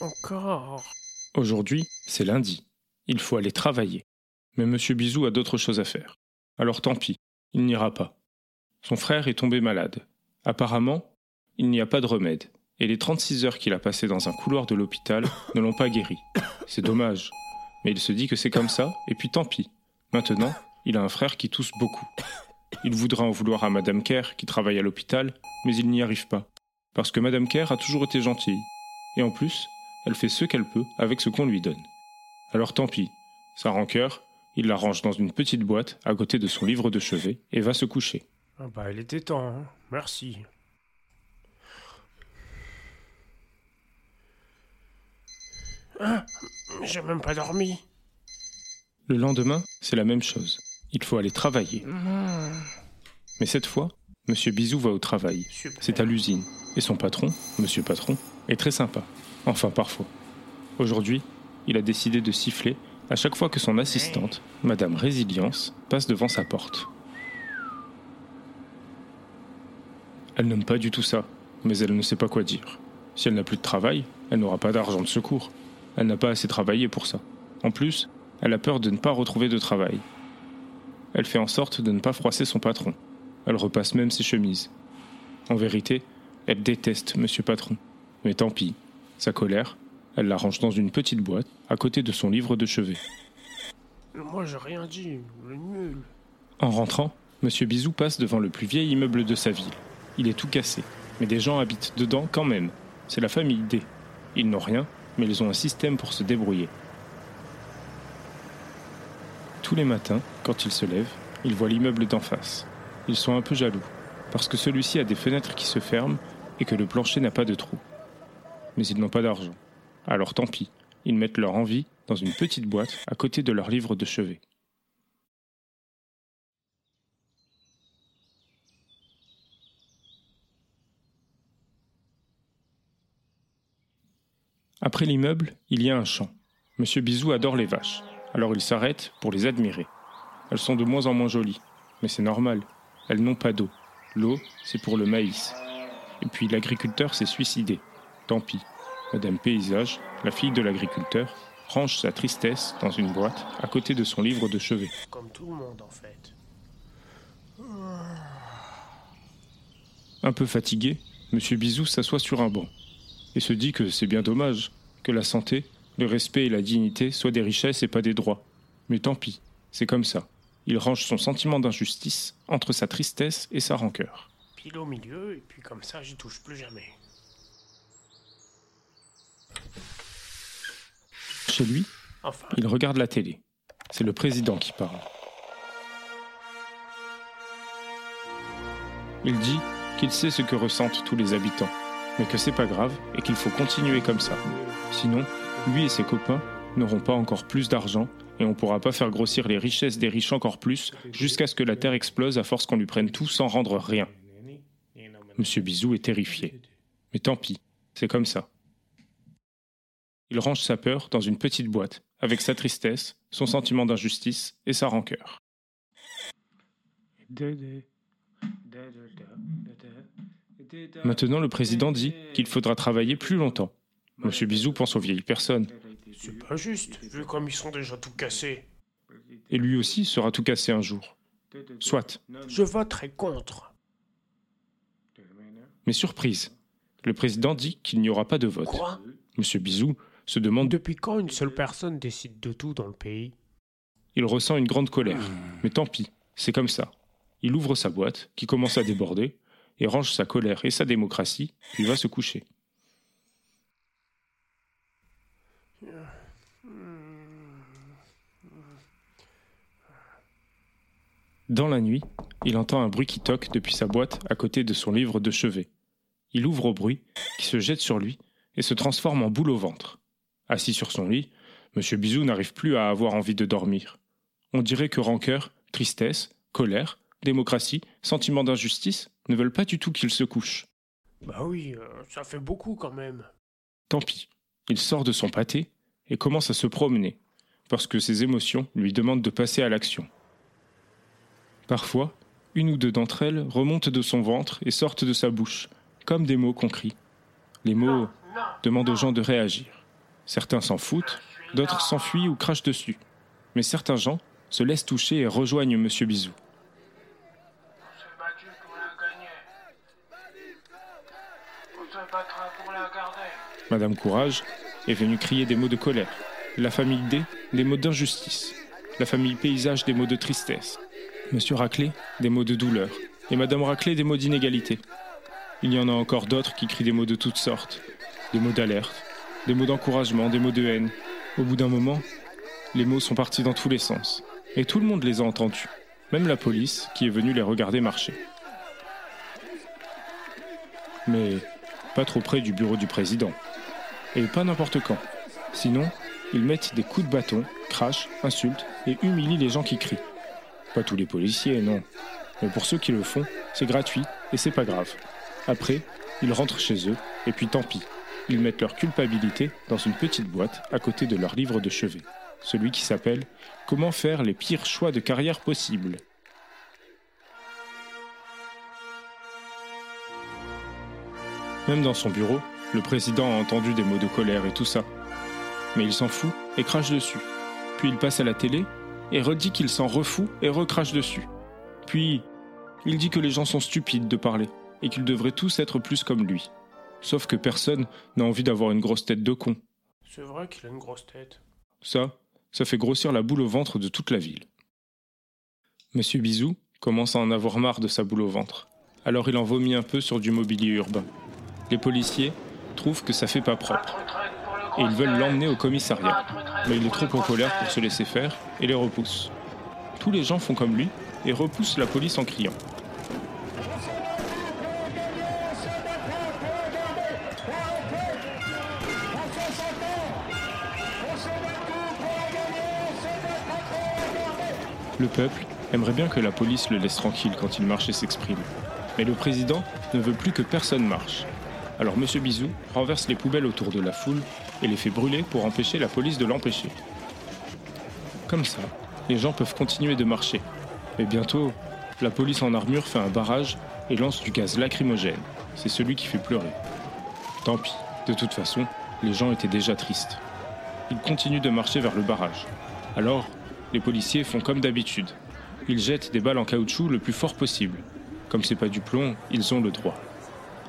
Encore. Aujourd'hui, c'est lundi. Il faut aller travailler. Mais Monsieur Bisou a d'autres choses à faire. Alors tant pis, il n'ira pas. Son frère est tombé malade. Apparemment, il n'y a pas de remède. Et les 36 heures qu'il a passées dans un couloir de l'hôpital ne l'ont pas guéri. C'est dommage. Mais il se dit que c'est comme ça, et puis tant pis. Maintenant, il a un frère qui tousse beaucoup. Il voudra en vouloir à Madame Kerr, qui travaille à l'hôpital, mais il n'y arrive pas. Parce que Madame Kerr a toujours été gentille. Et en plus, elle fait ce qu'elle peut avec ce qu'on lui donne. Alors tant pis. Sa rancœur, il la range dans une petite boîte à côté de son livre de chevet et va se coucher. Ah bah, il était temps, hein. Merci. Ah, j'ai même pas dormi. Le lendemain, c'est la même chose. Il faut aller travailler. Mmh, Mais cette fois, Monsieur Bisou va au travail. C'est à l'usine. Et son patron, Monsieur Patron, est très sympa. Enfin, parfois. Aujourd'hui, il a décidé de siffler à chaque fois que son assistante, Madame Résilience, passe devant sa porte. Elle n'aime pas du tout ça, mais elle ne sait pas quoi dire. Si elle n'a plus de travail, elle n'aura pas d'argent de secours. Elle n'a pas assez travaillé pour ça. En plus, elle a peur de ne pas retrouver de travail. Elle fait en sorte de ne pas froisser son patron. Elle repasse même ses chemises. En vérité, elle déteste Monsieur Patron. Mais tant pis. Sa colère, elle la range dans une petite boîte à côté de son livre de chevet. Moi, j'ai rien dit. Le nul. En rentrant, Monsieur Bisou passe devant le plus vieil immeuble de sa ville. Il est tout cassé, mais des gens habitent dedans quand même. C'est la famille D. Ils n'ont rien, mais ils ont un système pour se débrouiller. Tous les matins, quand ils se lèvent, ils voient l'immeuble d'en face. Ils sont un peu jaloux, parce que celui-ci a des fenêtres qui se ferment et que le plancher n'a pas de trou. Mais ils n'ont pas d'argent. Alors tant pis, ils mettent leur envie dans une petite boîte à côté de leur livre de chevet. Après l'immeuble, il y a un champ. Monsieur Bisou adore les vaches, alors il s'arrête pour les admirer. Elles sont de moins en moins jolies, mais c'est normal. Elles n'ont pas d'eau. L'eau, c'est pour le maïs. Et puis l'agriculteur s'est suicidé. Tant pis. Madame Paysage, la fille de l'agriculteur, range sa tristesse dans une boîte à côté de son livre de chevet. Comme tout le monde, en fait. Un peu fatigué, Monsieur Bisou s'assoit sur un banc et se dit que c'est bien dommage que la santé, le respect et la dignité soient des richesses et pas des droits. Mais tant pis, c'est comme ça. Il range son sentiment d'injustice entre sa tristesse et sa rancœur. Pile au milieu, et puis comme ça, j'y touche plus jamais. Chez lui, Enfin, il regarde la télé. C'est le président qui parle. Il dit qu'il sait ce que ressentent tous les habitants, mais que c'est pas grave et qu'il faut continuer comme ça. Sinon, lui et ses copains n'auront pas encore plus d'argent et on pourra pas faire grossir les richesses des riches encore plus jusqu'à ce que la terre explose à force qu'on lui prenne tout sans rendre rien. Monsieur Bisou est terrifié. Mais tant pis, c'est comme ça. Il range sa peur dans une petite boîte, avec sa tristesse, son sentiment d'injustice et sa rancœur. Maintenant, le président dit qu'il faudra travailler plus longtemps. Monsieur Bisou pense aux vieilles personnes, c'est pas juste, vu comme ils sont déjà tout cassés. et lui aussi sera tout cassé un jour. Soit. Je voterai contre. Mais surprise, le président dit qu'il n'y aura pas de vote. Quoi? Monsieur Bisou se demande de... Depuis quand une seule personne décide de tout dans le pays? Il ressent une grande colère. Mais tant pis, c'est comme ça. Il ouvre sa boîte, qui commence à déborder, et range sa colère et sa démocratie, puis va se coucher. Dans la nuit, il entend un bruit qui toque depuis sa boîte à côté de son livre de chevet. Il ouvre au bruit, qui se jette sur lui et se transforme en boule au ventre. Assis sur son lit, Monsieur Bisou n'arrive plus à avoir envie de dormir. On dirait que rancœur, tristesse, colère, démocratie, sentiment d'injustice ne veulent pas du tout qu'il se couche. Bah oui, euh, ça fait beaucoup quand même. Tant pis. Il sort de son pâté et commence à se promener, parce que ses émotions lui demandent de passer à l'action. Parfois, une ou deux d'entre elles remontent de son ventre et sortent de sa bouche, comme des mots qu'on crie. Les mots demande aux gens de réagir. Certains s'en foutent, d'autres s'enfuient ou crachent dessus. Mais certains gens se laissent toucher et rejoignent Monsieur Bisou. Madame Courage est venue crier des mots de colère. La famille D, des mots d'injustice. La famille Paysage, des mots de tristesse. Monsieur Raclé, des mots de douleur. Et Madame Raclé, des mots d'inégalité. Il y en a encore d'autres qui crient des mots de toutes sortes. Des mots d'alerte, des mots d'encouragement, des mots de haine. Au bout d'un moment, les mots sont partis dans tous les sens. Et tout le monde les a entendus. Même la police qui est venue les regarder marcher. Mais pas trop près du bureau du président. Et pas n'importe quand. Sinon, ils mettent des coups de bâton, crachent, insultent et humilient les gens qui crient. Pas tous les policiers, non. Mais pour ceux qui le font, c'est gratuit et c'est pas grave. Après, ils rentrent chez eux et puis tant pis. Ils mettent leur culpabilité dans une petite boîte à côté de leur livre de chevet. Celui qui s'appelle Comment faire les pires choix de carrière possibles? Même dans son bureau, le président a entendu des mots de colère et tout ça. Mais il s'en fout et crache dessus. Puis il passe à la télé et redit qu'il s'en refout et recrache dessus. Puis, il dit que les gens sont stupides de parler et qu'ils devraient tous être plus comme lui. Sauf que personne n'a envie d'avoir une grosse tête de con. C'est vrai qu'il a une grosse tête. Ça, ça fait grossir la boule au ventre de toute la ville. Monsieur Bisou commence à en avoir marre de sa boule au ventre. Alors il en vomit un peu sur du mobilier urbain. Les policiers trouvent que ça fait pas propre et ils veulent l'emmener au commissariat. Mais il est trop populaire pour se laisser faire et les repousse. Tous les gens font comme lui et repoussent la police en criant. Le peuple aimerait bien que la police le laisse tranquille quand il marche et s'exprime. Mais le président ne veut plus que personne marche. Alors M. Bisou renverse les poubelles autour de la foule et les fait brûler pour empêcher la police de l'empêcher. Comme ça, les gens peuvent continuer de marcher. Mais bientôt, la police en armure fait un barrage et lance du gaz lacrymogène. C'est celui qui fait pleurer. Tant pis, de toute façon, les gens étaient déjà tristes. Ils continuent de marcher vers le barrage. Alors, les policiers font comme d'habitude. Ils jettent des balles en caoutchouc le plus fort possible. Comme c'est pas du plomb, ils ont le droit.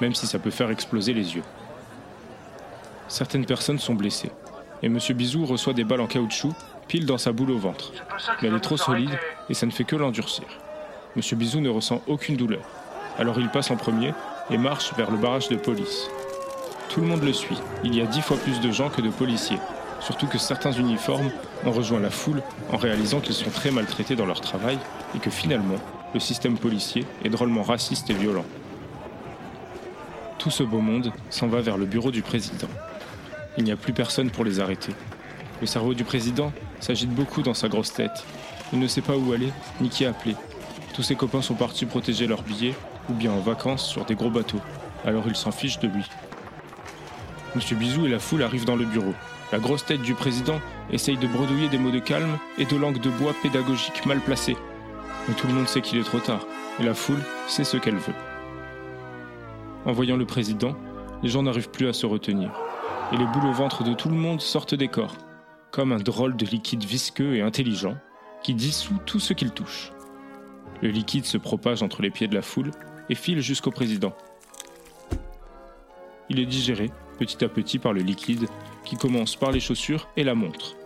Même si ça peut faire exploser les yeux. Certaines personnes sont blessées. Et Monsieur Bisou reçoit des balles en caoutchouc pile dans sa boule au ventre. Mais elle est trop solide et ça ne fait que l'endurcir. Monsieur Bisou ne ressent aucune douleur. Alors il passe en premier et marche vers le barrage de police. Tout le monde le suit. Il y a dix fois plus de gens que de policiers. Surtout que certains uniformes ont rejoint la foule en réalisant qu'ils sont très maltraités dans leur travail et que finalement, le système policier est drôlement raciste et violent. Tout ce beau monde s'en va vers le bureau du président. Il n'y a plus personne pour les arrêter. Le cerveau du président s'agite beaucoup dans sa grosse tête. Il ne sait pas où aller, ni qui appeler. Tous ses copains sont partis protéger leurs billets, ou bien en vacances sur des gros bateaux. Alors il s'en fiche de lui. Monsieur Bisou et la foule arrivent dans le bureau. La grosse tête du président essaye de bredouiller des mots de calme et de langue de bois pédagogique mal placés. Mais tout le monde sait qu'il est trop tard, et la foule sait ce qu'elle veut. En voyant le président, les gens n'arrivent plus à se retenir, et les boules au ventre de tout le monde sortent des corps, comme un drôle de liquide visqueux et intelligent qui dissout tout ce qu'il touche. Le liquide se propage entre les pieds de la foule et file jusqu'au président. Il est digéré petit à petit par le liquide qui commence par les chaussures et la montre.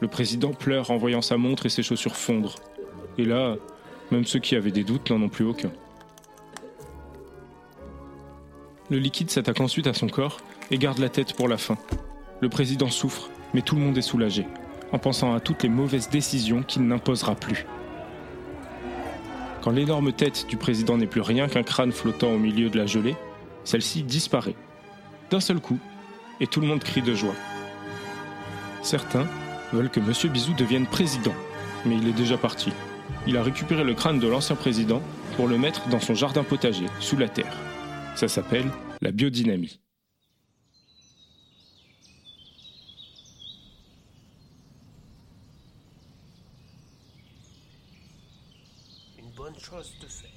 Le président pleure en voyant sa montre et ses chaussures fondre. Et là, même ceux qui avaient des doutes n'en ont plus aucun. Le liquide s'attaque ensuite à son corps et garde la tête pour la fin. Le président souffre, mais tout le monde est soulagé, en pensant à toutes les mauvaises décisions qu'il n'imposera plus. Quand l'énorme tête du président n'est plus rien qu'un crâne flottant au milieu de la gelée, celle-ci disparaît. D'un seul coup, et tout le monde crie de joie. Certains veulent que M. Bisou devienne président, mais il est déjà parti. Il a récupéré le crâne de l'ancien président pour le mettre dans son jardin potager, sous la terre. Ça s'appelle la biodynamie. Chose de faire.